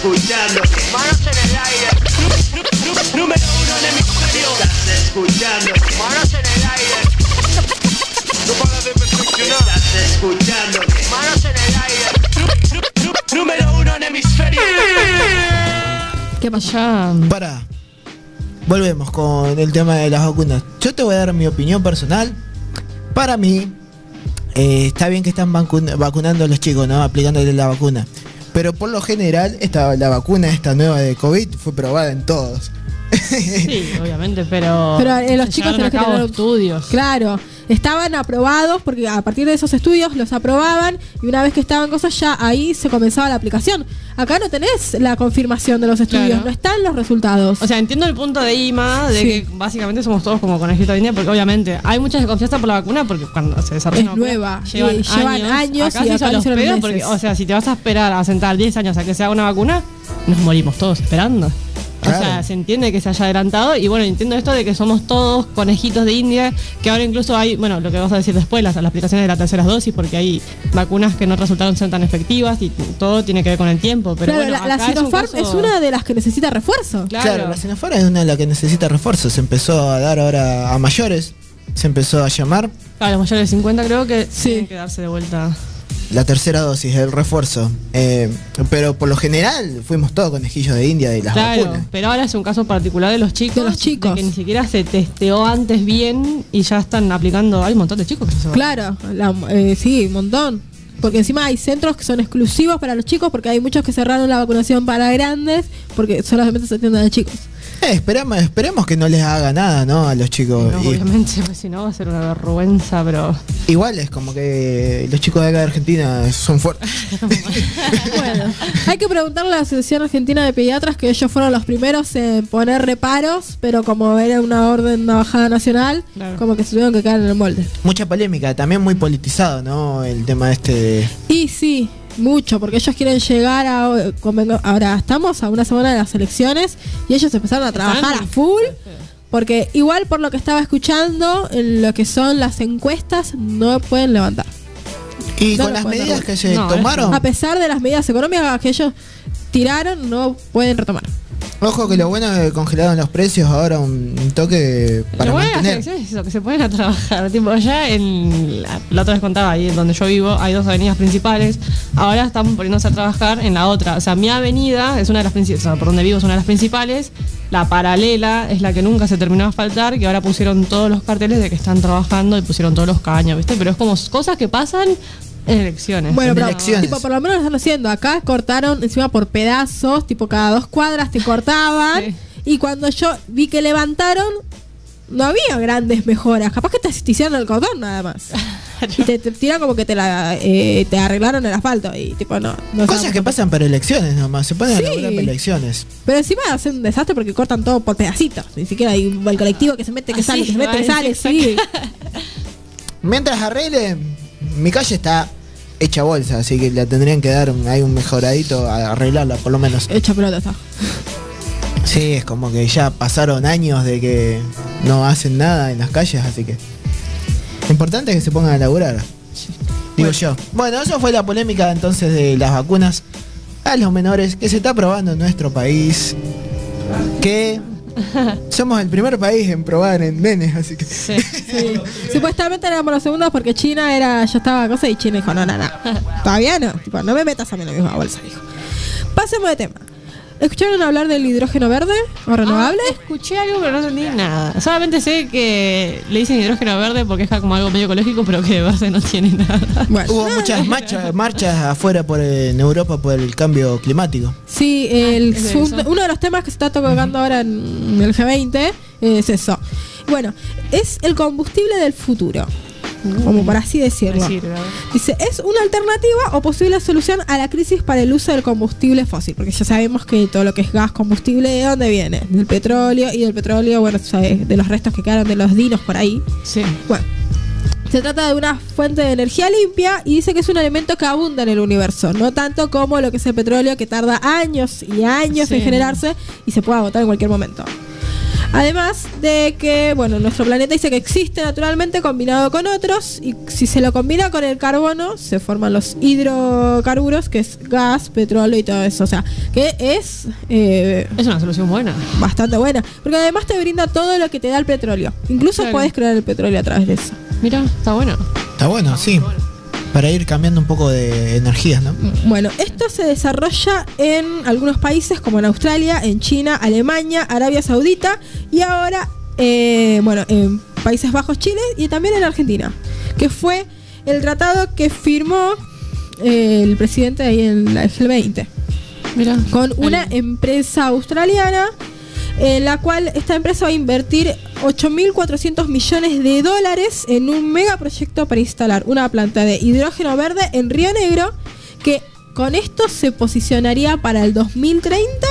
escuchando Manos en el aire, número uno en hemisferio. Estás escuchando manos en el aire. No paras de perfeccionar. estás escuchando Manos en el aire. número uno en hemisferio. ¿Qué pasó? Ya. Para. Volvemos con el tema de las vacunas. Yo te voy a dar mi opinión personal. Para mí, eh, está bien que están vacun- vacunando a los chicos, ¿no? Aplicándole la vacuna. Pero por lo general, esta, la vacuna esta nueva de COVID fue probada en todos. Sí, obviamente, pero. Pero eh, los chicos tienen que tener estudios. Claro, estaban aprobados porque a partir de esos estudios los aprobaban y una vez que estaban cosas ya ahí se comenzaba la aplicación. Acá no tenés la confirmación de los estudios, Claro. no están los resultados. O sea, entiendo el punto de IMA, de Sí. que básicamente somos todos como conejito de India, porque obviamente hay mucha desconfianza por la vacuna, porque cuando se desarrolla Es una vacuna, nueva, llevan, y llevan años, años acá y acá los pedos, porque, o sea, si te vas a esperar a sentar 10 años a que se haga una vacuna, nos morimos todos esperando. O sea, se entiende que se haya adelantado y bueno, entiendo esto de que somos todos conejitos de India, que ahora incluso hay, bueno, lo que vas a decir después, las, las aplicaciones de las terceras dosis, porque hay vacunas que no resultaron ser tan efectivas y todo tiene que ver con el tiempo. Pero Claro, bueno, la, la acá es un Sinopharm es, una de las que necesita refuerzo. Claro. Claro, la Sinopharm es una de las que necesita refuerzo. Se empezó a dar ahora a mayores. Se empezó a llamar Claro, los mayores de 50 creo que Sí. tienen que darse de vuelta. La tercera dosis, el refuerzo. Eh, pero por lo general fuimos todos conejillos de India de las Claro, vacunas. pero ahora es un caso particular de los chicos. De los chicos. que ni siquiera se testeó antes bien y ya están aplicando. Hay un montón de chicos que se. Claro, la- eh, sí, un montón. Porque encima hay centros que son exclusivos para los chicos, porque hay muchos que cerraron la vacunación para grandes, porque solamente se atienden a chicos. Eh, esperamos, esperemos que no les haga nada, ¿no? A los chicos. No, Y- obviamente, pues si no va a ser una vergüenza, pero. igual es como que los chicos de acá de Argentina son fuertes. Bueno, hay que preguntarle a la Asociación Argentina de Pediatras que ellos fueron los primeros en poner reparos, pero como era una orden, una bajada nacional, Claro. como que se tuvieron que caer en el molde. Mucha polémica, también muy politizado, ¿no? El tema este de. Y sí, mucho, porque ellos quieren llegar a... convengo- Ahora, estamos a una semana de las elecciones y ellos empezaron a trabajar a full. Porque igual por lo que estaba escuchando, en lo que son las encuestas, no pueden levantar. Y No con las medidas que se No, tomaron, A pesar de las medidas económicas que ellos tiraron, no pueden retomar. Ojo que lo bueno es que congelaron los precios ahora un, toque para Lo bueno mantener. es eso, que se ponen a trabajar. Tipo, allá en. La, la otra vez contaba, ahí donde yo vivo, hay dos avenidas principales. Ahora están poniéndose a trabajar en la otra. O sea, mi avenida es una de las principales. O sea, por donde vivo es una de las principales. La paralela es la que nunca se terminó de faltar, que ahora pusieron todos los carteles de que están trabajando y pusieron todos los caños, ¿viste? Pero es como cosas que pasan elecciones. Bueno, En pero elecciones. tipo, por lo menos lo están haciendo. Acá cortaron encima por pedazos, tipo cada dos cuadras te cortaban. Sí. Y cuando yo vi que levantaron, no había grandes mejoras. Capaz que te, hicieron el cordón nada más. Y te, te tiran como que te la eh, te arreglaron el asfalto. Y tipo, no. no Cosas que pasan para elecciones nomás, se ponen Sí. para elecciones. Pero encima hacen un desastre porque cortan todo por pedacitos. Ni siquiera hay el colectivo que se mete, que Ah, sale, sí, que se mete, que sale. Sí. Mientras arreglen, mi calle está hecha bolsa, así que la tendrían que dar un, hay un mejoradito a arreglarla, por lo menos. Hecha pelota está. Sí, es como que ya pasaron años de que no hacen nada en las calles, así que. Lo importante es que se pongan a laburar. Digo yo. Bueno, eso fue la polémica entonces de las vacunas a los menores que se está probando en nuestro país. Que somos el primer país en probar en nenes, así que. Sí. Sí. Supuestamente éramos los segundos porque China era, ya estaba cosa y China dijo, no, no, no. Todavía no. Tipo, no me metas a mí en la misma bolsa, dijo. Pasemos de tema. ¿Escucharon hablar del hidrógeno verde o renovable? Ah, escuché algo, pero no entendí nada. Solamente sé que le dicen hidrógeno verde porque es como algo medio ecológico, pero que de verde no tiene nada. Bueno. Hubo muchas marchas, marchas afuera por en Europa por el cambio climático. Sí, el, ¿es un- eso? uno de los temas que se está tocando ahora en el G20 es eso. Bueno, es el combustible del futuro, como por así decirlo. Dice, es una alternativa o posible solución a la crisis para el uso del combustible fósil, porque ya sabemos que todo lo que es gas, combustible, ¿de dónde viene? Del petróleo y del petróleo, bueno, sabes, de los restos que quedaron de los dinos por ahí. Sí. Bueno, se trata de una fuente de energía limpia y dice que es un elemento que abunda en el universo, no tanto como lo que es el petróleo que tarda años y años en generarse y se puede agotar en cualquier momento. Además de que, bueno, nuestro planeta dice que existe naturalmente combinado con otros y si se lo combina con el carbono se forman los hidrocarburos, que es gas, petróleo y todo eso. O sea, que es eh, Es una solución buena. bastante buena. Porque además te brinda todo lo que te da el petróleo. Incluso Claro. puedes crear el petróleo a través de eso. Mira, está bueno. Está bueno, sí. Para ir cambiando un poco de energías, ¿no? Bueno, esto se desarrolla en algunos países como en Australia, en China, Alemania, Arabia Saudita y ahora, eh, bueno, en Países Bajos, Chile y también en Argentina, que fue el tratado que firmó eh, el presidente ahí en la G20 Mira. con una empresa australiana en la cual esta empresa va a invertir 8.400 millones de dólares en un megaproyecto para instalar una planta de hidrógeno verde en Río Negro que con esto se posicionaría para el 2030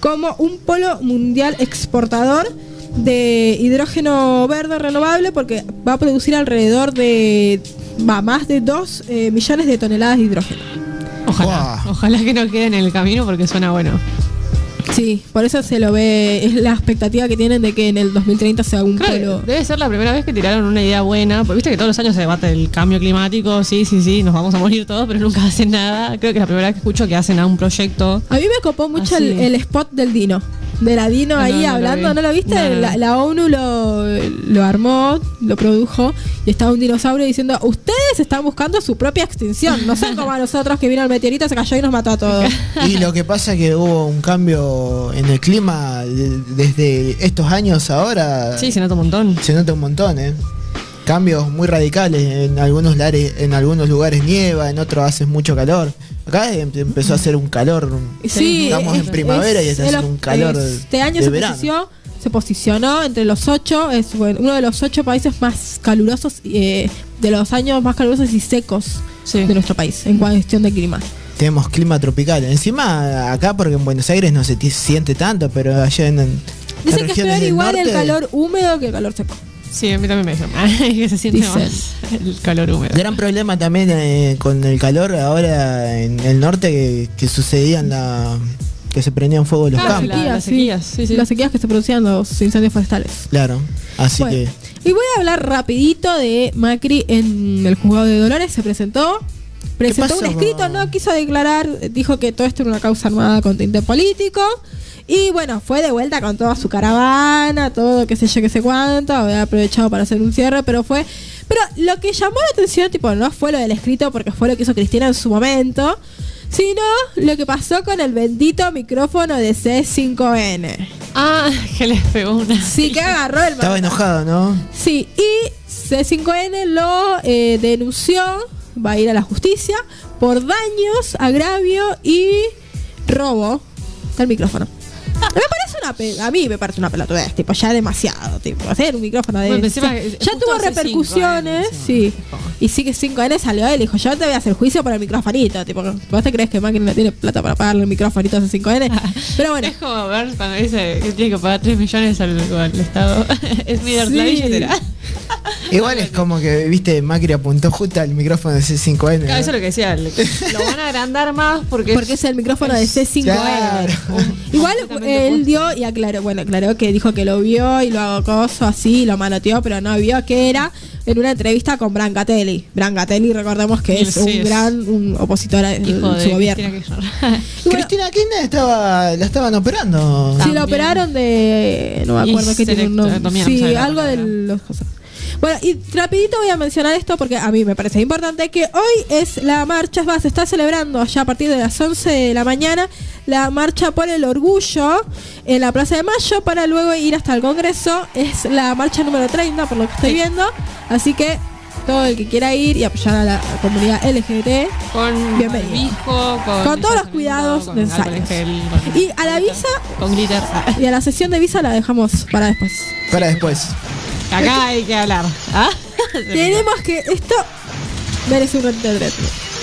como un polo mundial exportador de hidrógeno verde renovable porque va a producir alrededor de va más de 2 eh, millones de toneladas de hidrógeno. Ojalá. Ojalá que no quede en el camino porque suena bueno. Sí, por eso se lo ve, es la expectativa que tienen de que en el 2030 sea un Claro, polo. debe ser la primera vez que tiraron una idea buena. Porque viste que todos los años se debate el cambio climático. Sí, sí, sí, nos vamos a morir todos, pero nunca hacen nada. Creo que es la primera vez que escucho que hacen a un proyecto. A mí me copó mucho el spot del Dino. De la Dino No, ahí no lo hablando. ¿no lo viste? No, no, no. La, la ONU lo, lo armó, lo produjo y estaba un dinosaurio diciendo, ustedes están buscando su propia extinción, no son como a nosotros que vino el meteorito, se cayó y nos mató a todos. Y lo que pasa es que hubo un cambio en el clima de- desde estos años ahora. Sí, se nota un montón. Se nota un montón, ¿eh? Cambios muy radicales. En algunos, lares, en algunos lugares nieva, en otros hace mucho calor. Acá em- empezó a hacer un calor. Sí, estamos es- en primavera y está es- haciendo un calor Este año de se, verano. posicionó, se posicionó entre los ocho, es bueno, uno de los ocho países más calurosos, eh, de los años más calurosos y secos Sí. de nuestro país en cuestión de clima. Tenemos clima tropical. Encima, acá, porque en Buenos Aires no se siente tanto, pero allá en, Dicen que es peor igual el calor húmedo que el calor seco. Sí, a mí también me dicen que se siente Dicen. más el calor húmedo. Gran problema también eh, con el calor ahora en el norte que, que sucedían la que se prendían fuego los Ah, campos. la- las sequías, sí, sí. Las sequías que se producían los incendios forestales. Claro. Así Bueno, que Y voy a hablar rapidito de Macri en el juzgado de Dolores. Se presentó. Presentó un escrito, no quiso declarar, dijo que todo esto era una causa armada con tinte político. Y bueno, fue de vuelta con toda su caravana, todo qué sé yo, qué sé cuánto. Había aprovechado para hacer un cierre, pero fue. Pero lo que llamó la atención, tipo, no fue lo del escrito porque fue lo que hizo Cristina en su momento, sino lo que pasó con el bendito micrófono de C5N. Ah, que les pegó una. Sí, que agarró el estaba enojado, ¿no? Sí, y C5N lo eh, denunció, va a ir a la justicia, por daños, agravio y robo. Está el micrófono. Me parece una pe- a mí me parece una pelotudez, tipo, ya demasiado, tipo, hacer un micrófono de Bueno, encima ya, tuvo repercusiones, 5N, sí. Y sí que 5N salió él y dijo, yo te voy a hacer juicio por el microfonito, tipo, ¿vos te crees que Macri no tiene plata para pagarle el microfonito a ese 5N? Pero bueno, Es como ver cuando dice que tiene que pagar 3 millones al, al Estado. es la Sí. billetera. Igual es como que, viste, Macri apuntó justo al micrófono de C5N. ¿no? Claro, eso es lo que decía. le- Lo van a agrandar más porque. porque es el micrófono de C5N. Claro. Igual él dio y aclaró, bueno, aclaró que dijo que lo vio y lo acoso así, lo manoteó, pero no vio que era en una entrevista con Brancatelli. Brancatelli, recordemos que Sí, es un es. gran un opositor a hijo de su gobierno. Cristina Kirchner. Y bueno, Cristina Kirchner estaba, la estaban operando. sí, También. lo operaron de. No me acuerdo qué tiene un nombre. Sí, la algo de los cosas. Bueno, y rapidito voy a mencionar esto porque a mí me parece importante que hoy es la marcha, más, se está celebrando ya a partir de las 11 de la mañana la marcha por el orgullo en la Plaza de Mayo para luego ir hasta el Congreso. Es la marcha número 30 por lo que estoy Sí. viendo. Así que todo el que quiera ir y apoyar a la comunidad LGBT. Con Bienvenido. con, Con todos los cuidados con necesarios. gel, con- Y a la visa Con glitter. Y a la sesión de visa la dejamos para después. Para después. Acá hay que hablar. ¿Ah? Tenemos que esto merece un reto.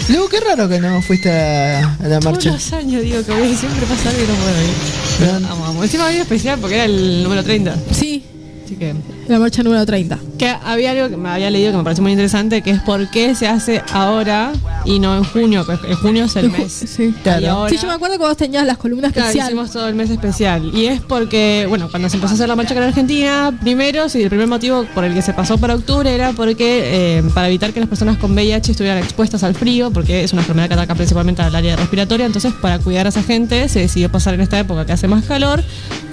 Luego, qué raro que no fuiste a, a la Todos marcha. los años digo que voy siempre pasa algo y no puedo ir. Vamos, vamos. Encima había especial porque era el número 30. Sí. Así que. La marcha número 30. Que había algo que me había leído que me pareció muy interesante, que es por qué se hace ahora y no en junio, que en junio es el ju- mes. sí. Claro. Y ahora- Sí, yo me acuerdo que vos tenías las columnas Claro, especiales. hicimos todo el mes especial. Y es porque, bueno, cuando se empezó a hacer la marcha acá en Argentina, primero, sí, el primer motivo por el que se pasó para octubre era porque, eh, para evitar que las personas con VIH estuvieran expuestas al frío, porque es una enfermedad que ataca principalmente al área respiratoria, entonces para cuidar a esa gente se decidió pasar en esta época que hace más calor.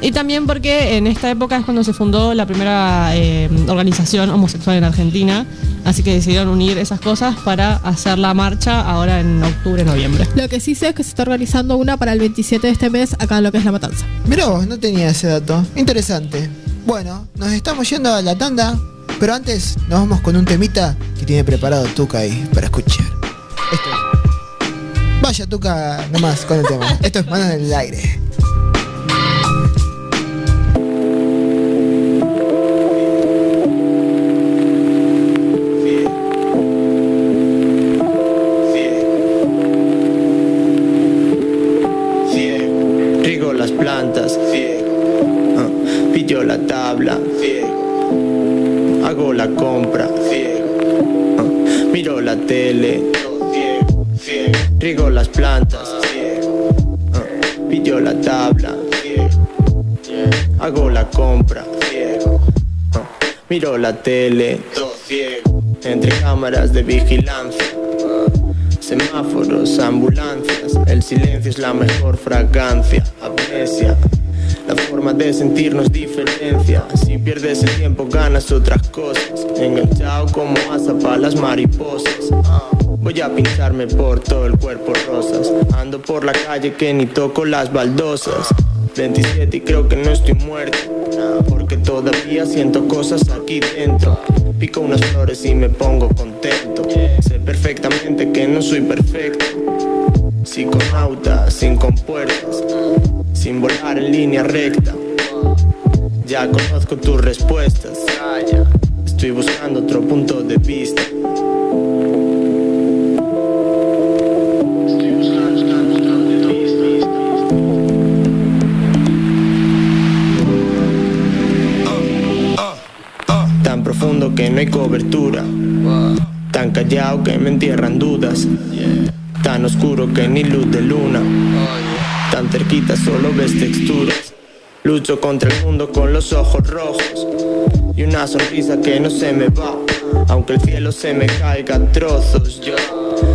Y también porque en esta época es cuando se fundó la primera eh, organización homosexual en Argentina, así que decidieron unir esas cosas para hacer la marcha ahora en octubre, noviembre. Lo que sí sé es que se está organizando una para el 27 de este mes acá en lo que es La Matanza. Mirá vos, no tenía ese dato. Interesante. Bueno, nos estamos yendo a la tanda, pero antes nos vamos con un temita que tiene preparado Tuca ahí para escuchar. Esto es. Vaya Tuca nomás con el tema. Esto es Manos en el Aire. Las plantas. Ciego. Ah, pillo la tabla. Hago la compra. Ciego. Ah, miro la tele. Riego las plantas. Ciego. Ah, pillo la tabla. Hago la compra. Miro la tele. Entre cámaras de vigilancia. Semáforos, ambulancias, el silencio es la mejor fragancia, La forma de sentirnos diferencia. Si pierdes el tiempo, ganas otras cosas. Enganchado como asa para las mariposas. Voy a pincharme por todo el cuerpo rosas. Ando por la calle que ni toco las baldosas. 27 y creo que no estoy muerto. Porque todavía siento cosas aquí dentro. Pico unas flores y me pongo contento. Sé perfectamente que no soy perfecto. Psiconauta, sin compuertas, sin volar en línea recta. Ya conozco tus respuestas. Estoy buscando otro punto de vista. Tan profundo que no hay cobertura. Tan callado que me entierran dudas. Tan oscuro que ni luz de luna. Tan cerquita solo ves texturas. Lucho contra el mundo con los ojos rojos. Y una sonrisa que no se me va. Aunque el cielo se me caiga a trozos, yo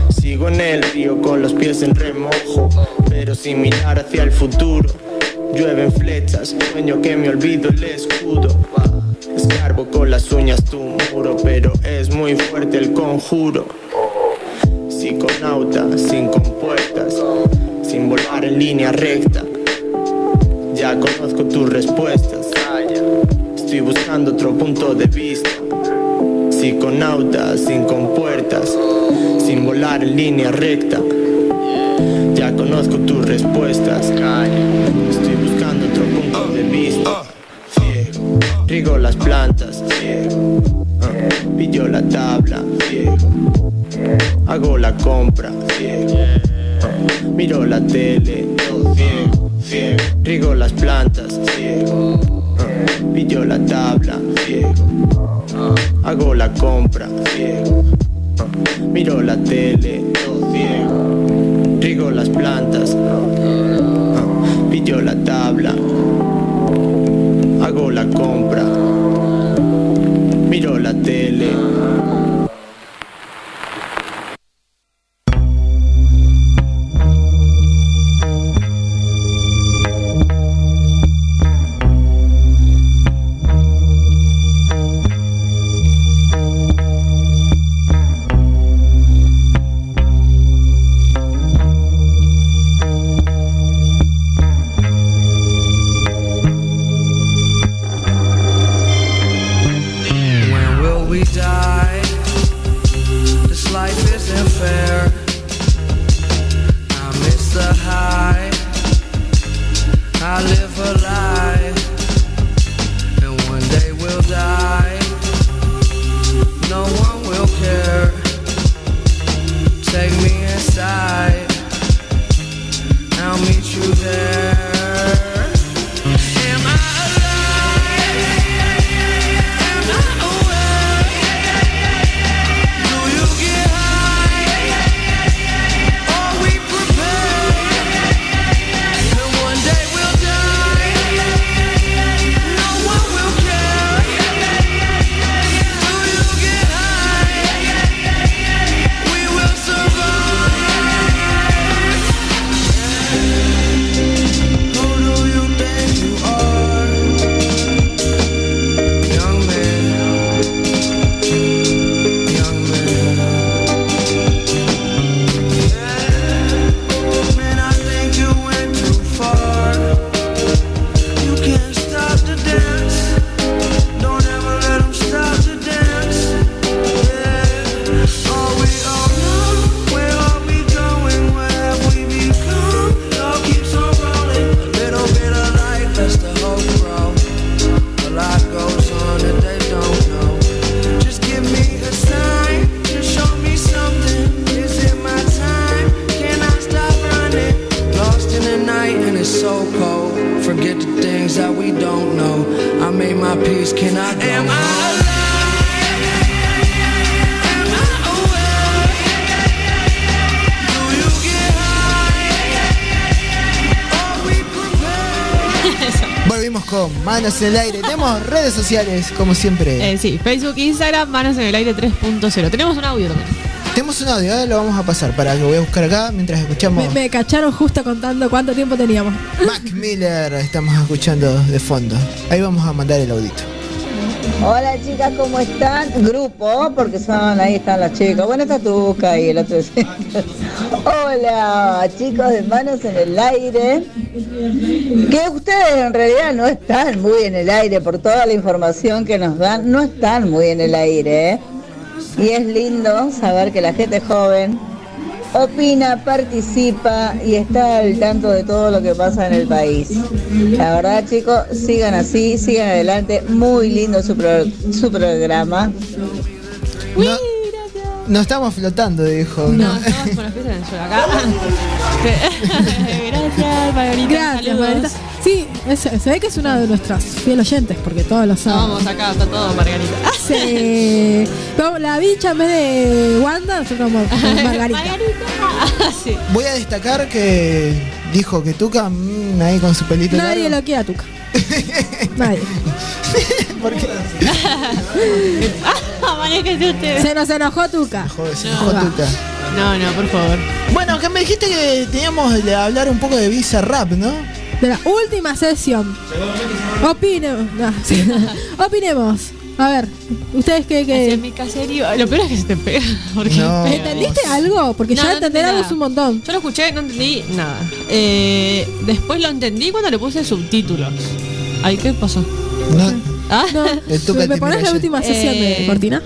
sigo en el río con los pies en remojo. Pero sin mirar hacia el futuro. Llueven flechas, sueño que me olvido el escudo. Escarbo con las uñas tu muro, pero es muy fuerte el conjuro. Psiconauta, sin compuertas, sin volar en línea recta. Ya conozco tus respuestas. Estoy buscando otro punto de vista. Psiconauta, sin compuertas, sin volar en línea recta. Ya conozco tus respuestas. Estoy buscando otro punto de vista. Ciego. Riego las plantas. Ciego. Pillo la tabla. Ciego. Hago la compra. Miro la tele. Riego las plantas. Ciego. Ah, Pillo la tabla. Ciego. Hago la compra. Ciego. Ah, Miro la tele. Ciego. Riego las plantas. Ah, Pillo la tabla. Hago la compra. Miro la tele. Manos en el aire. Tenemos redes sociales, como siempre. Eh, sí, Facebook, Instagram, manos en el aire 3.0. Tenemos un audio también. Tenemos un audio, ahora lo vamos a pasar para que lo voy a buscar acá mientras escuchamos. Me, me cacharon justo contando cuánto tiempo teníamos. Mac Miller estamos escuchando de fondo. Ahí vamos a mandar el audito. Hola chicas, ¿cómo están? Grupo, porque son, ahí están las chicas. Bueno, está Tuca y el otro. Hola chicos de manos en el aire. Que ustedes en realidad no están muy en el aire por toda la información que nos dan. No están muy en el aire, ¿eh? Y es lindo saber que la gente joven opina, participa y está al tanto de todo lo que pasa en el país. La verdad, chicos, sigan así, sigan adelante. Muy lindo su, pro- su programa. No, no estamos flotando, dijo. No, estamos con los pies en el suelo acá. Gracias, Margarita. Gracias. Margarita. Sí, es- se ve que es una de nuestras fiel oyentes, porque todos lo saben. Vamos acá, está todo Margarita. Sí. La bicha en vez de Wanda, nosotros como como Margarita. sí. Voy a destacar que dijo que Tuca, mm, ahí con su pelito Nadie largo. lo quiere a Tuca. Nadie. ¿Por qué? Usted. Se nos enojó Tuca. Joder, se No. enojó Tuca. No, no, por favor. Bueno, que me dijiste que teníamos de hablar un poco de Visa Rap, ¿no? De la última sesión. Opinemos. no. Opinemos. A ver, ustedes qué, qué en mi caserío. Lo peor es que se te pega. Porque No. pega. ¿Entendiste algo? Porque No, ya no entender algo es un montón. Yo lo escuché, no entendí nada. Eh, después lo entendí cuando le puse subtítulos. Ay, ¿qué pasó? No. ¿Ah? ¿Me pones la última sesión de Eh. Cortina?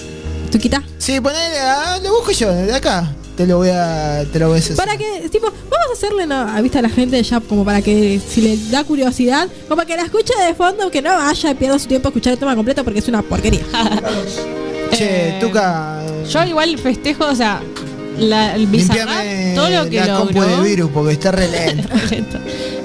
Tuquita. Sí, ponele, ah, lo busco yo, de acá. Te lo voy a, te lo voy a hacer. Para que, tipo, vamos a hacerle no, a vista a la gente ya como para que si le da curiosidad, como para que la escuche de fondo, que no vaya y pierda su tiempo a escuchar el tema completo porque es una porquería. Che, Eh, Tuca. Yo igual festejo, o sea, la, el Bizarrap, todo lo que la compu logró. de virus porque está re lento.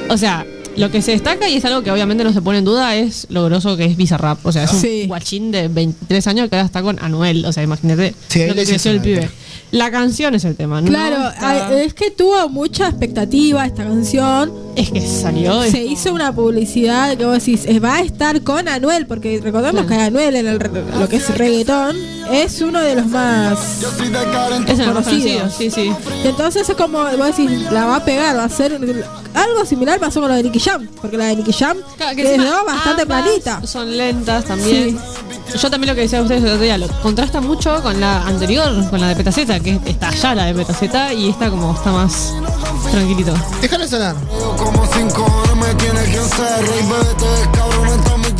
o sea, lo que se destaca y es algo que obviamente no se pone en duda es lo groso que es Bizarrap. O sea, es un Sí. guachín de 23 años que ahora está con Anuel. O sea, imagínate Sí, lo que creció el pibe. La canción es el tema, ¿no? Claro, Está- es que tuvo mucha expectativa esta canción. Es que salió. Se hizo una publicidad que vos decís, va a estar con Anuel, porque recordemos que Anuel en el lo que es reggaetón es uno de los más Es el más conocido, conocidos. sí, sí. Y entonces es como, vos decís, la va a pegar, va a ser algo similar pasó con lo de Nicky Jam, porque la de Nicky Jam Claro, que bastante planita. Son lentas también. Yo también lo que decía a ustedes el otro día, lo contrasta mucho con la anterior, con la de Petaceta, que está ya la de Petaceta y esta como está más tranquilito. Déjalo sonar. Como cinco horas me tiene que hacer Rey vete, cabrón, está mi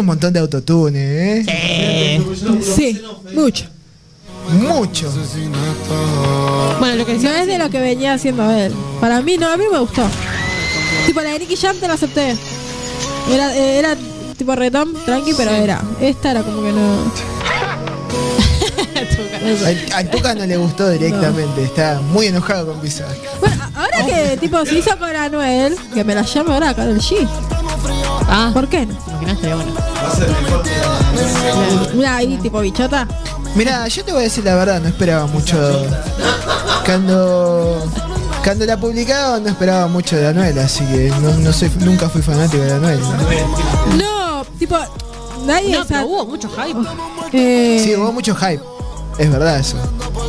un montón de autotune, ¿eh? Sí, mucho. Mucho. Bueno, lo que No decía es de lo que venía haciendo él. Para mí no, a mí me gustó. Tipo la de Nicky Jam te la acepté. Era, era tipo retón, tranqui, pero era. Esta era como que no. Tuca no le gustó directamente, está muy enojado con Visa. Bueno, a- ahora que tipo se hizo con Anuel, que me la llame ahora Karol G. Ah, ¿Por qué no? Estaría bueno. Ahí tipo bichota. Mira, yo te voy a decir la verdad, no esperaba mucho. Cuando. Cuando la publicaron no esperaba mucho de Anuel, así que no, no soy, nunca fui fanático de Anuel. No, tipo, nadie No, o sea, pero hubo mucho hype. eh, Sí, hubo mucho hype. Es verdad eso.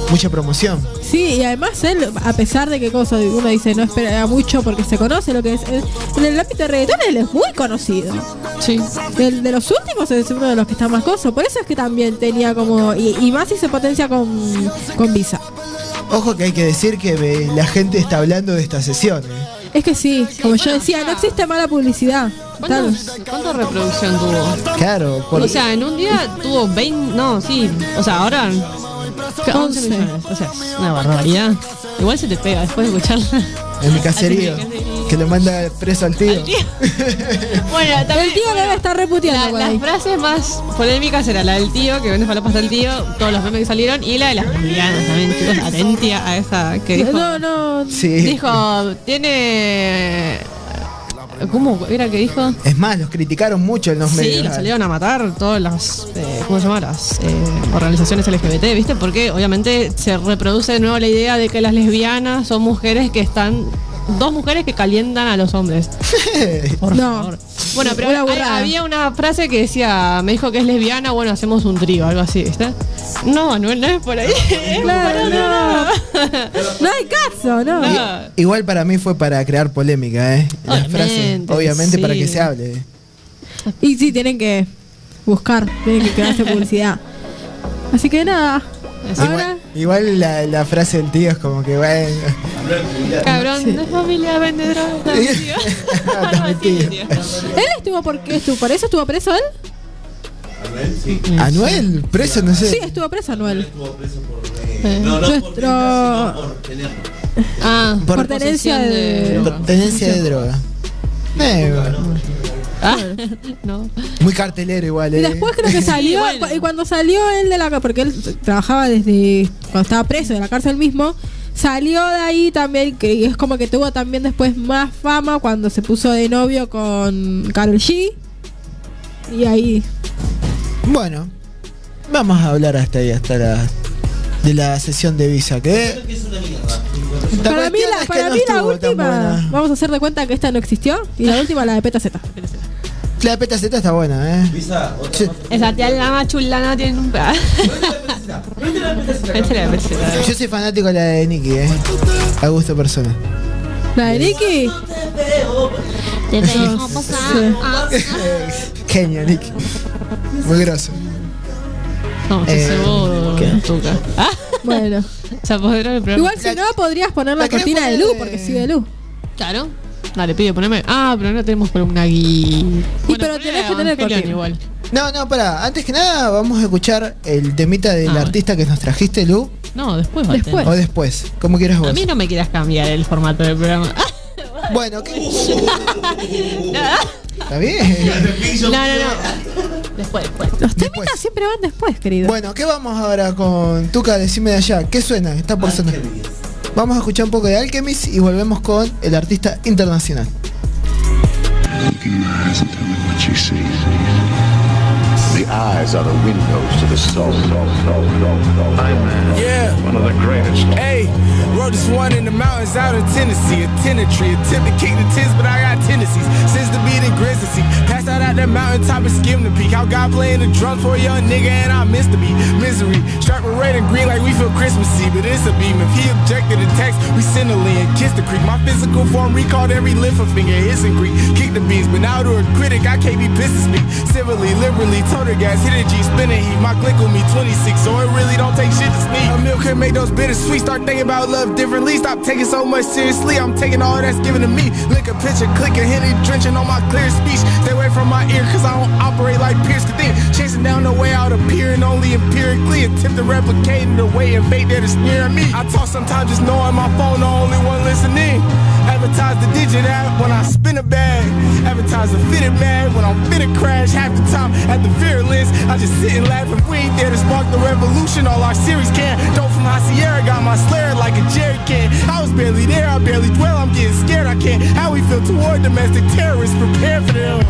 Mucha promoción. Sí, y además él, a pesar de que cosa uno dice no espera mucho porque se conoce lo que es, él- en el ámbito de reggaetón él es muy conocido. Sí. El de los últimos es uno de los que está más coso. Por eso es que también tenía como. Y, y más si se potencia con, con Visa. Ojo que hay que decir que eh, la gente está hablando de esta sesión. ¿eh? Es que sí, como yo decía, no existe mala publicidad. Tal. ¿Cuántos- ¿Cuánta reproducción tuvo? Claro, por- O sea, en un día tuvo 20. No, sí. O sea, ahora. 11 11. millones. O sea, es una barbaridad. Igual se te pega después de escucharla. en mi caserío, que- le manda preso al tío. Al tío. bueno, también. El tío debe estar reputeando La- por las frases más polémicas era la del tío, que vende falopas al tío, todos los memes que salieron, y la de las lesbianas también, chicos, atentia a esa que dijo. No, no. Sí. Dijo, tiene. ¿Cómo era que dijo? Es más, los criticaron mucho en los Sí, medios. los salieron a matar todas las, eh, ¿cómo se llama? Las eh, organizaciones LGBT, ¿viste? Porque obviamente se reproduce de nuevo la idea de que las lesbianas son mujeres que están, dos mujeres que calientan a los hombres. Por No. favor. Bueno, pero Una hay- había una frase que decía, me dijo que es lesbiana, bueno, hacemos un trío, algo así, ¿viste? No, no, no es por ahí. Claro, no. No hay caso, ¿no? No. Igual para mí fue para crear polémica, ¿eh? Las Obviamente, frases, obviamente para que se hable. Y sí, tienen que buscar, tienen que crearse publicidad. Así que nada. Igual, igual la, la frase del tío es como que, bueno, Cabrón, de familia vende drogas. No, tío. No, sí, tío. él estuvo por qué estuvo, por eso estuvo preso él? Anuel, preso, no sé. Sí, estuvo preso Anuel. Eh, Nuestro Ah, Por por tenencia posesión de droga. Tenencia de droga. Eh, bueno, Ah, no. muy cartelero igual, Y ¿eh? después creo que salió, bueno. y cuando salió él de la cárcel, porque él trabajaba desde cuando estaba preso de la cárcel mismo, salió de ahí también, que es como que tuvo también después más fama cuando se puso de novio con Karol G. Y ahí, Bueno, vamos a hablar hasta ahí, hasta la de la sesión de visa, que La para mí, la, es que para no mí la última, vamos a hacer de cuenta que esta no existió, y la última la de PTZ. La de PTZ está buena, ¿eh? Esa tía la más chulana tiene un pedazo. Es la tercera. Yo soy fanático de la de Nicky, ¿eh? A gusto personal. La de Nicky, Te dejo pasar. Genio, Nicky. Muy grosso. No, Eh, se cebó ¿qué? Tuca. Ah, bueno. se apoderó del programa. Igual si no, podrías poner la, la cortina de luz, de- porque sigue luz. Claro. Dale, pide, poneme. Ah, pero no tenemos columna aquí. pero tenés que tener cortina. igual. No, no, pará. Antes que nada, vamos a escuchar el temita del Ah, artista que nos trajiste, Lu. No, después va a Después. O después, como quieras vos. A mí no me quieras cambiar el formato del programa. Bueno, ¿qué? ¿Está bien? No, no, no. Después, después. Los Después. temitas siempre van después, querido. Bueno, ¿qué vamos ahora con Tuca? Decime de allá. ¿Qué suena? Está por sonar. Vamos a escuchar un poco de Alchemist y volvemos con el artista internacional. Look in my eyes and tell me what you see. The eyes are the windows to the soul. I'm Yeah. one of the greatest. Hey, wrote this one in the mountains out of Tennessee. A tenantry, attempt to kick the tents, but I got tendencies. Since the beat and grizzly. Passed out at that mountaintop and skim the peak. How God playing the drums for a young nigga and I missed the beat. Misery, sharp with red and green like we feel Christmassy, but it's a beam. If he objected to text, we send a link, kiss the creek. My physical form recalled every lift a finger, hissing Greek. Kick the beats, but now to a critic, I can't be pissed to speak. Civilly, liberally, total gas, hit a G, spinning heat. My click on me 26, so it really don't take shit to sneak. A meal can make those bitter sweet. Start thinking about love differently. Stop taking so much seriously. I'm taking all that's given to me. Lick a picture, click a Henny, drenching on my clear speech. Stay away from my ear, cause I don't operate like Pierce could think. Chasing down the way out, appearing only empirically. Attempt to replicate the way and fate that is near me. I talk sometimes just knowing my phone, the only one listening. Advertise the digit app when I spin a bag. Advertise the fitted mag when I'm finna crash. Half the time at the virulence, I just sit and laugh. If we ain't there to spark the revolution, all our series can. Dope from High Sierra got my slayer like a can. I was barely there, I barely dwell. I'm getting scared, I can't. How we feel toward domestic terrorists, prepare for them.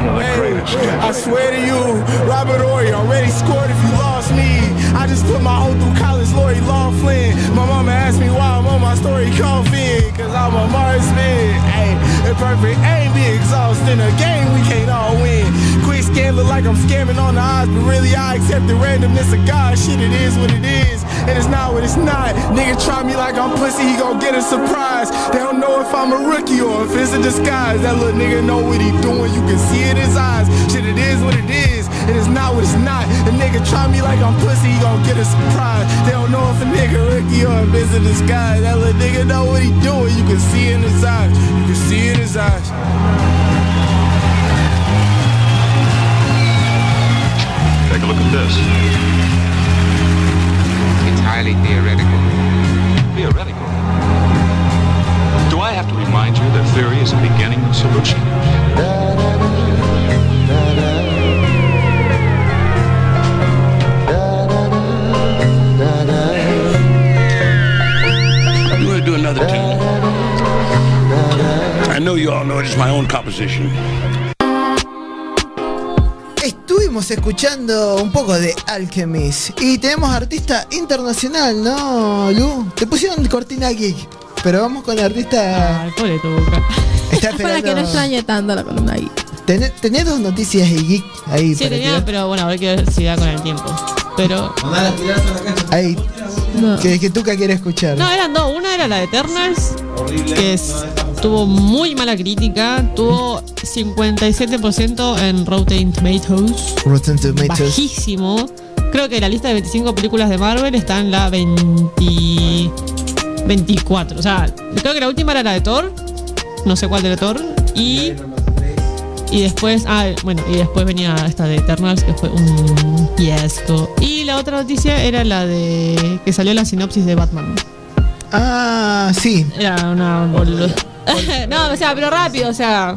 One of the Hey. I swear to you, Robert Ory already scored if you lost me. I just put my whole through college, Lori Laughlin. My mama asked me why I'm on my story coffin, cause I'm a marksman. Hey, the perfect aim be exhausting. A game we can't all win. Quick scan look like I'm scamming on the odds, but really I accept the randomness of God. Shit, it is what it is, and it's not what it's not. Nigga try me like I'm pussy, he gon' get a surprise. They don't know if I'm a rookie or if it's a disguise. That little nigga know what he doing, you can see it in his eyes. Shit, it is what it is, and it's not what it's not. A nigga try me like I'm pussy, he gon' get a surprise. They don't know if a nigga rookie or a visit the sky. That little nigga know what he doing, you can see it in his eyes. You can see it in his eyes. Take a look at this. Highly theoretical. Theoretical. Do I have to remind you that theory is a beginning of solution? I'm gonna do another tune. I know you all know it is my own composition. Estuvimos escuchando un poco de Alchemist y tenemos artista internacional, ¿no, Lu? Te pusieron cortina geek, pero vamos con artista. Ay, pobre tu boca. Está Para que no extrañe tanto la columna ahí. Tenés, tenés dos noticias de geek ahí Sí, para tenía, tirar? pero bueno, a ver qué si da con el tiempo. Pero. Ahí. No. Que, que Tuca quiere escuchar. No, eran dos. Una era la de Eternals, que es- tuvo muy mala crítica. Tuvo 57% en Rotten Tomatoes. Rotten Tomatoes. Bajísimo. Creo que la lista de 25 películas de Marvel está en la 20 24. O sea, creo que la última era la de Thor. No sé cuál de Thor. Y. Y después, ah, bueno, y después venía esta de Eternals, que fue un fiasco. Y la otra noticia era la de que salió la sinopsis de Batman. Ah, sí. Era una. no, o sea, pero rápido, o sea.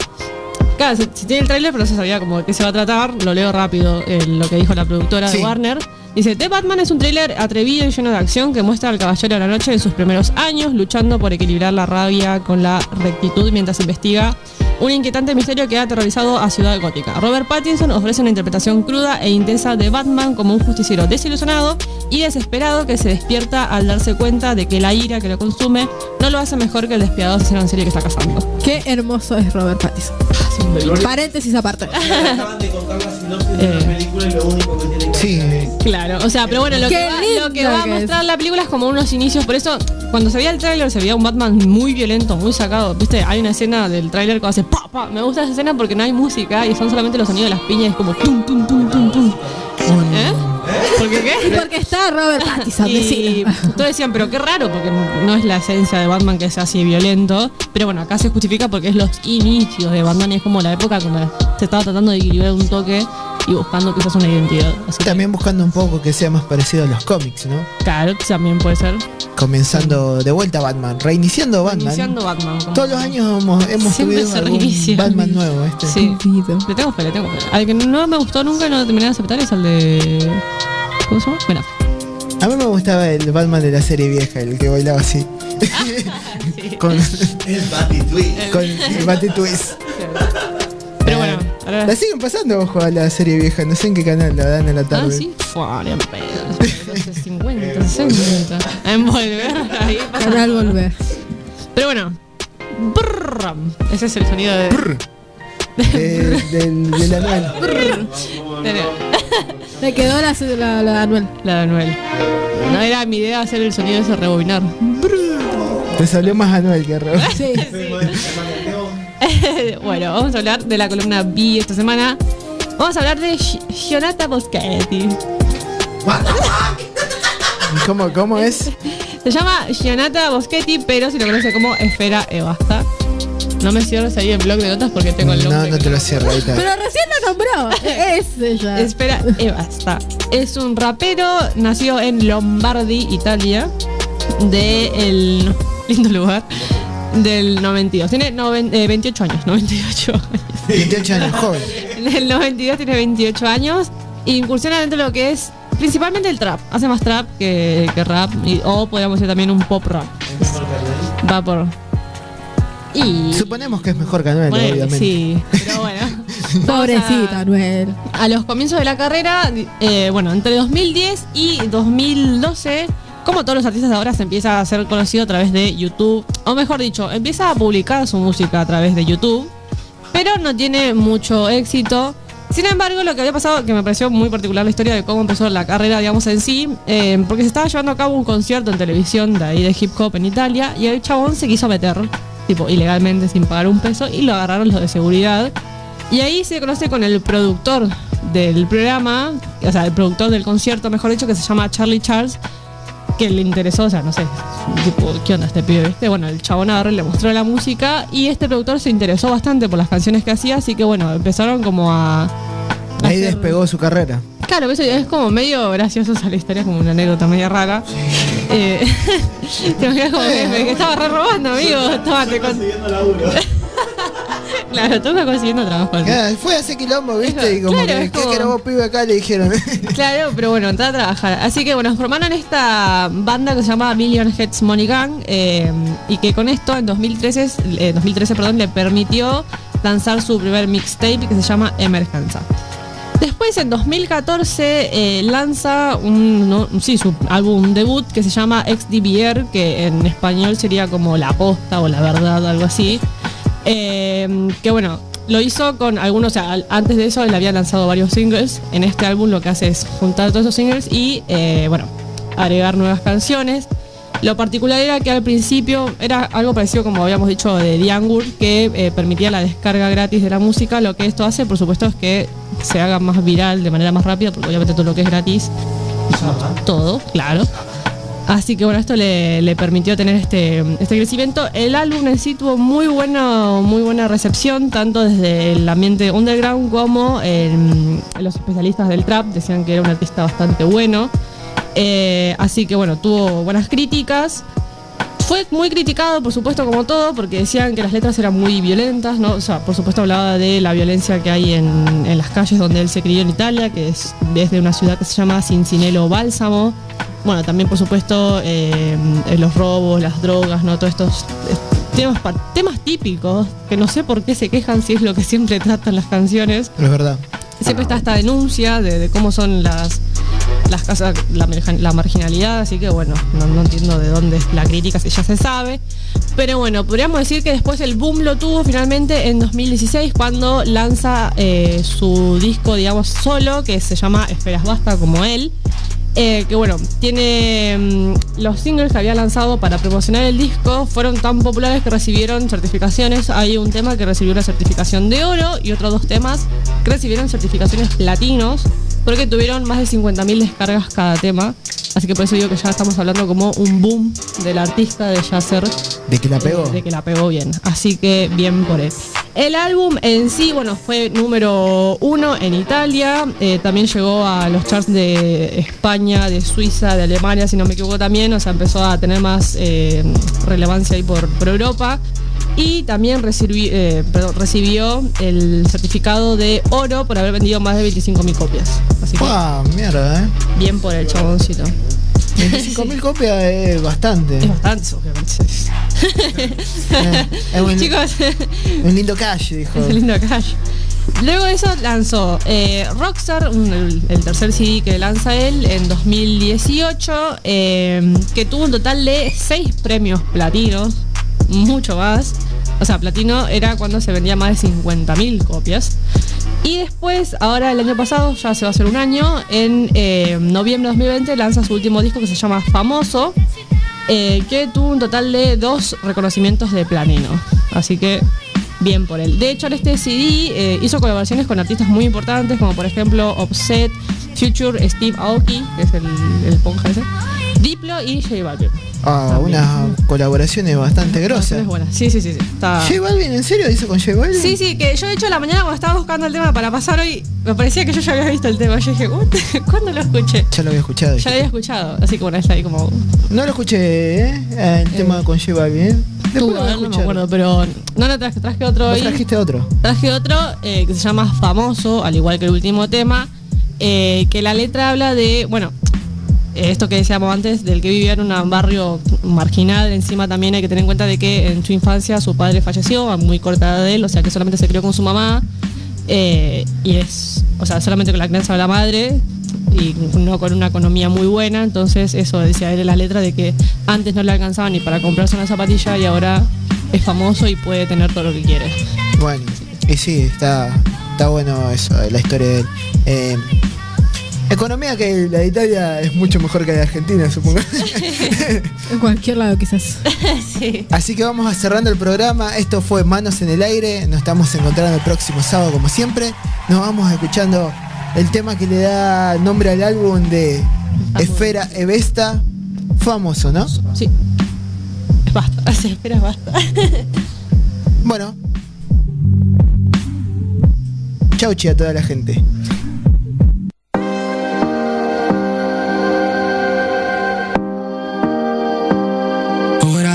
Claro, si, tiene el tráiler, pero se sabía como de qué se va a tratar, lo leo rápido, eh, lo que dijo la productora Sí. de Warner. Dice, The Batman es un tráiler atrevido y lleno de acción que muestra al Caballero de la Noche en sus primeros años, luchando por equilibrar la rabia con la rectitud mientras investiga un inquietante misterio que ha aterrorizado a Ciudad Gótica. Robert Pattinson ofrece una interpretación cruda e intensa de Batman como un justiciero desilusionado y desesperado que se despierta al darse cuenta de que la ira que lo consume no lo hace mejor que el despiadado asesino en serie que está cazando. Qué hermoso es Robert Pattinson. Paréntesis aparte. Sí. Claro, o sea, pero bueno, lo que, va, lindo lo que va a es. mostrar la película es como unos inicios. Por eso, cuando se veía el tráiler, se veía un Batman muy violento, muy sacado. Viste, hay una escena del tráiler que hace pa, pa. Me gusta esa escena porque no hay música y son solamente los sonidos de las piñas. Es como tum, tum, tum, tum, tum. ¿Eh? ¿Por qué qué? Porque está Robert Pattinson, Y todos decían, pero qué raro, porque no es la esencia de Batman que sea así violento. Pero bueno, acá se justifica porque es los inicios de Batman y es como la época cuando se estaba tratando de equilibrar un toque y buscando quizás una identidad. Así que, También buscando un poco que sea más parecido a los cómics, ¿no? claro, también puede ser. Comenzando de vuelta Batman, reiniciando Batman. Iniciando Batman. Todos los años hemos, hemos Siempre subido se algún reinicia. Batman nuevo, este. Sí. Le tengo fe, le tengo fe. Al que no me gustó nunca y no terminé de aceptar es al de. ¿Cómo se llama? Bueno, A mí me gustaba el Batman de la serie vieja, el que bailaba así. con El Batitwist. con el Batitwist. pero La siguen pasando, ojo, a la serie vieja. No sé en qué canal la dan en la Ah, tarde. sí. Fua, ni en pedo. 50, 60. En volver ahí. pasa Canal volver. Pero bueno. Brrr. Ese es el sonido de. De- del, del anual. Me quedó la, la, la Anuel. La de Anuel. No era mi idea hacer el sonido de ese rebobinar. Te salió más anual que Rob. Sí. bueno, vamos a hablar de la columna B esta semana. Vamos a hablar de Gionata Boschetti. ¿Cómo, ¿Cómo es? Se llama Gionata Boschetti, pero si lo conoce como Esfera Evasta. No me cierres ahí el blog de notas porque tengo el No, nombre. no te lo cierro ahorita. Pero recién lo nombró. Es ella. Espera, Evasta. Es un rapero, nació en Lombardi, Italia, de el lindo lugar del 92. Tiene noven- eh, 28 años, 98 años. 28 años, joven. En el 92 tiene 28 años. Incursiona dentro de lo que es principalmente el trap. Hace más trap que, que rap. y- o podríamos decir también un pop rap. Va por. Y. Suponemos que es mejor que Anuel, Ponele, obviamente. sí, pero bueno. Pobrecita Anuel. A los comienzos de la carrera, eh, bueno, entre 2010 y 2012, como todos los artistas ahora, se empieza a ser conocido a través de YouTube. O mejor dicho, empieza a publicar su música a través de YouTube, pero no tiene mucho éxito. Sin embargo, lo que había pasado, que me pareció muy particular la historia de cómo empezó la carrera, digamos, en sí, eh, porque se estaba llevando a cabo un concierto en televisión de ahí de hip hop en Italia y el chabón se quiso meter, tipo, ilegalmente, sin pagar un peso, y lo agarraron los de seguridad. Y ahí se conoce con el productor del programa, o sea, el productor del concierto, mejor dicho, que se llama Charlie Charles, que le interesó, o sea, no sé, tipo, ¿qué onda este pibe? ¿viste? Bueno, el chabón agarró y le mostró la música y este productor se interesó bastante por las canciones que hacía, así que bueno, empezaron como a... Ahí hacer- despegó su carrera. Claro, eso es como medio gracioso esa la historia, es como una anécdota media rara. Eh, te imaginas como que, que estaba re robando, amigo. Estaba te con... claro, toca consiguiendo trabajo. así. Fue ese quilombo, ¿viste? Y como Claro, que, es ¿qué como- pibe, acá? Le dijeron. Claro, pero bueno, entró a trabajar. Así que bueno, formaron esta banda que se llama Million Heads Money Gang eh, y que con esto en 2013, eh, 2013 perdón, le permitió lanzar su primer mixtape que se llama Emergenza. Después, en 2014, eh, lanza un, no, sí, su álbum debut que se llama XDBR, que en español sería como La Posta o La Verdad, algo así. Eh, que bueno, lo hizo con algunos, o sea, antes de eso él había lanzado varios singles. En este álbum lo que hace es juntar todos esos singles y, eh, bueno, agregar nuevas canciones. Lo particular era que al principio era algo parecido como habíamos dicho de Diangur, que eh, permitía la descarga gratis de la música. Lo que esto hace, por supuesto, es que se haga más viral de manera más rápida, porque obviamente todo lo que es gratis, todo, claro. Así que bueno, esto le, permitió tener este, este crecimiento. El álbum en sí tuvo muy, bueno, muy buena recepción, tanto desde el ambiente underground como en, en los especialistas del trap. Decían que era un artista bastante bueno. Eh, así que bueno, tuvo buenas críticas. Fue muy criticado, por supuesto, como todo, porque decían que las letras eran muy violentas, ¿no? O sea, por supuesto hablaba de la violencia que hay en, en las calles donde él se crió en Italia, que es desde una ciudad que se llama Cincinelo Bálsamo. Bueno, también, por supuesto, eh, eh, los robos, las drogas, ¿no? Todos estos eh, temas, temas típicos, que no sé por qué se quejan si es lo que siempre tratan las canciones. Pero es verdad. Siempre está esta denuncia de, de cómo son las, las casas, la, marginalidad, así que bueno, no, no entiendo de dónde es la crítica, si ya se sabe. Pero bueno, podríamos decir que después el boom lo tuvo finalmente en 2016 cuando lanza eh, su disco, digamos, solo, que se llama Esperas Basta, como él. Eh, que bueno, tiene mm, los singles que había lanzado para promocionar el disco fueron tan populares que recibieron certificaciones. Hay un tema que recibió una certificación de oro y otros dos temas que recibieron certificaciones platinos porque tuvieron más de 50.000 descargas cada tema. Así que por eso digo que ya estamos hablando como un boom del artista de Yasser. ¿De que la pegó? Eh, de que la pegó bien. Así que bien por él. El álbum en sí, bueno, fue número uno en Italia. eh, también llegó a los charts de España, de Suiza, de Alemania, si no me equivoco también. O sea, empezó a tener más eh, relevancia ahí por, por Europa. Y también recibí- eh, perdón, recibió el certificado de oro por haber vendido más de 25.000 copias. Así que ¡Wow! Mierda, ¿eh? bien por el chaboncito. 25.000 copias es bastante. Es bastante, obviamente. Eh, es un, Chicos, un lindo cash, dijo. Es lindo cash. Luego de eso lanzó eh, Rockstar, un- el, el tercer CD que lanza él en 2018, eh, que tuvo un total de 6 premios platinos, mucho más. O sea, platino era cuando se vendía más de 50.000 copias. Y después, ahora el año pasado, ya se va a hacer un año, en eh, noviembre de 2020 lanza su último disco que se llama Famoso, eh, que tuvo un total de dos reconocimientos de platino. Así que bien por él. De hecho, en este CD eh, hizo colaboraciones con artistas muy importantes, como por ejemplo Offset, Future, Steve Aoki, que es el, el ponja ese, Diplo y J Balvin. Ah, unas colaboraciones bastante grosas. Es buena. Sí, sí, sí. sí. Está... ¿J Balvin? ¿En serio hizo con J Balvin? Sí, sí, que yo de hecho la mañana cuando estaba buscando el tema para pasar hoy, me parecía que yo ya había visto el tema. Yo dije, "What? ¿cuándo lo escuché? Ya lo había escuchado. Ya lo había escuchado, así que bueno, está ahí como... No lo escuché, ¿eh? El tema con J Balvin. Después lo ver, no me acuerdo, pero no, no traje, traje otro ¿Vos hoy. trajiste otro? Traje otro eh, que se llama Famoso, al igual que el último tema, eh, que la letra habla de, bueno, eh, esto que decíamos antes, del que vivía en un barrio marginal, encima también hay que tener en cuenta de que en su infancia su padre falleció muy corta de él, o sea que solamente se crió con su mamá, eh, y es, o sea, solamente con la crianza de la madre, y no con una economía muy buena, entonces eso decía él en la letra de que antes no le alcanzaba ni para comprarse una zapatilla y ahora es famoso y puede tener todo lo que quiere. Bueno, y sí, está, está bueno eso, la historia de él. Eh, economía que la de Italia es mucho mejor que la de Argentina, supongo. En cualquier lado quizás. sí. Así que vamos a cerrando el programa. Esto fue Manos en el Aire. Nos estamos encontrando el próximo sábado como siempre. Nos vamos escuchando el tema que le da nombre al álbum de Esfera Evesta, famoso, ¿no? Sí. Basta, espera, basta. Bueno. Chauchi a toda la gente.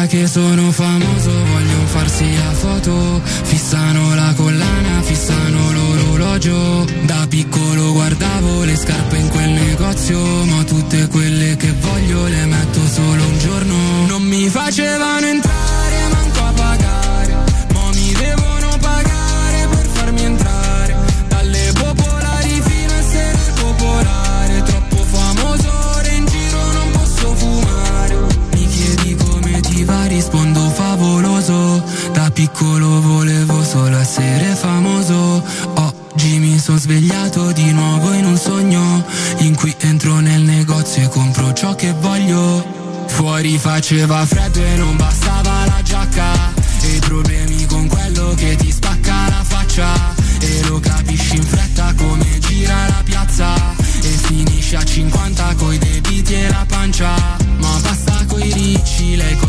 Che sono famoso voglio farsi la foto. Fissano la collana, fissano l'orologio. Da piccolo guardavo le scarpe in quel negozio Ma tutte quelle che voglio le metto solo un giorno. Non mi facevano entrare, piccolo volevo solo essere famoso. Oggi mi sono svegliato di nuovo in un sogno. In cui entro nel negozio e compro ciò che voglio. Fuori faceva freddo e non bastava la giacca. E i problemi con quello che ti spacca la faccia. E lo capisci in fretta come gira la piazza. E finisce a 50 coi debiti e la pancia. Ma basta coi ricci, lei coi